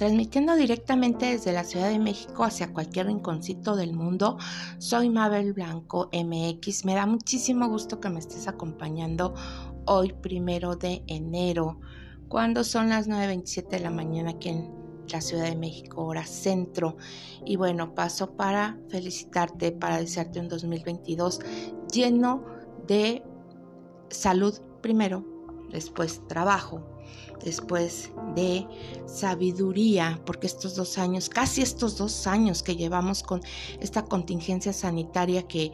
transmitiendo directamente desde la Ciudad de México hacia cualquier rinconcito del mundo. Soy Mabel Blanco MX. Me da muchísimo gusto que me estés acompañando hoy, primero de enero, cuando son las 9.27 de la mañana aquí en la Ciudad de México, hora centro. Y bueno, paso para felicitarte, para desearte un 2022 lleno de salud primero, después trabajo, después de sabiduría, porque estos dos años, casi estos dos años que llevamos con esta contingencia sanitaria que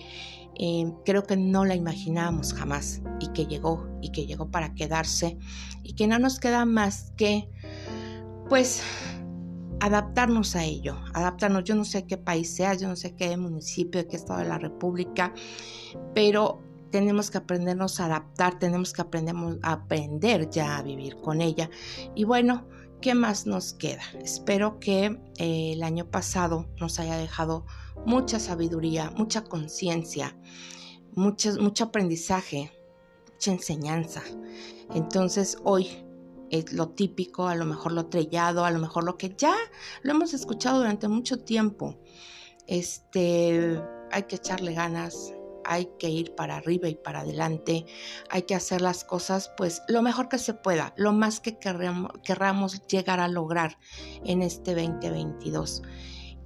eh, creo que no la imaginábamos jamás y que llegó y que llegó para quedarse y que no nos queda más que pues adaptarnos a ello, adaptarnos. Yo no sé qué país sea, yo no sé qué municipio, qué estado de la República, pero tenemos que aprendernos a adaptar, tenemos que aprender, aprender ya a vivir con ella. Y bueno, ¿qué más nos queda? Espero que eh, el año pasado nos haya dejado mucha sabiduría, mucha conciencia, mucho, mucho aprendizaje, mucha enseñanza. Entonces hoy es lo típico, a lo mejor lo trellado, a lo mejor lo que ya lo hemos escuchado durante mucho tiempo. Este, hay que echarle ganas, hay que ir para arriba y para adelante, hay que hacer las cosas pues lo mejor que se pueda, lo más que querramos, llegar a lograr en este 2022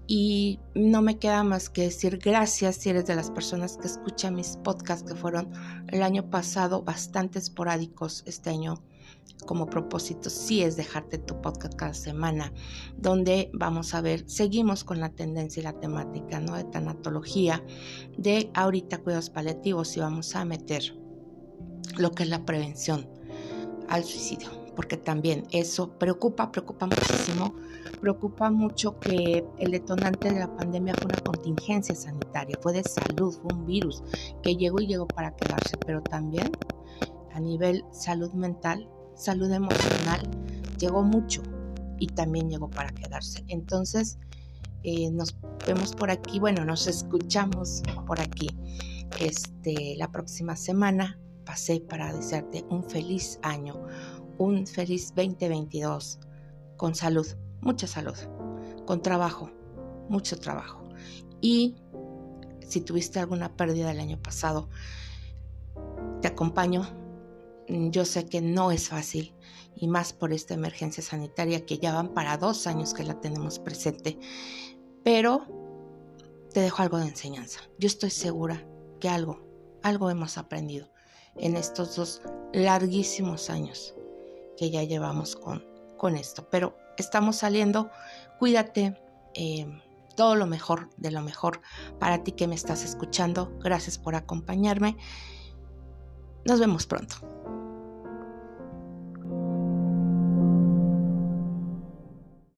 y no me queda más que decir gracias si eres de las personas que escuchan mis podcasts que fueron el año pasado bastante esporádicos este año como propósito sí es dejarte tu podcast cada semana, donde vamos a ver, seguimos con la tendencia y la temática ¿no? de tanatología, de ahorita cuidados paliativos y vamos a meter lo que es la prevención al suicidio, porque también eso preocupa, preocupa muchísimo, preocupa mucho que el detonante de la pandemia fue una contingencia sanitaria, fue de salud, fue un virus que llegó y llegó para quedarse, pero también a nivel salud mental salud emocional llegó mucho y también llegó para quedarse. Entonces, eh, nos vemos por aquí, bueno, nos escuchamos por aquí este, la próxima semana. Pasé para desearte un feliz año, un feliz 2022 con salud, mucha salud, con trabajo, mucho trabajo. Y si tuviste alguna pérdida el año pasado, te acompaño yo sé que no es fácil y más por esta emergencia sanitaria que ya van para dos años que la tenemos presente, pero te dejo algo de enseñanza. Yo estoy segura que algo, algo hemos aprendido en estos dos larguísimos años que ya llevamos con, con esto, pero estamos saliendo, cuídate. Eh, todo lo mejor de lo mejor para ti que me estás escuchando. Gracias por acompañarme. Nos vemos pronto.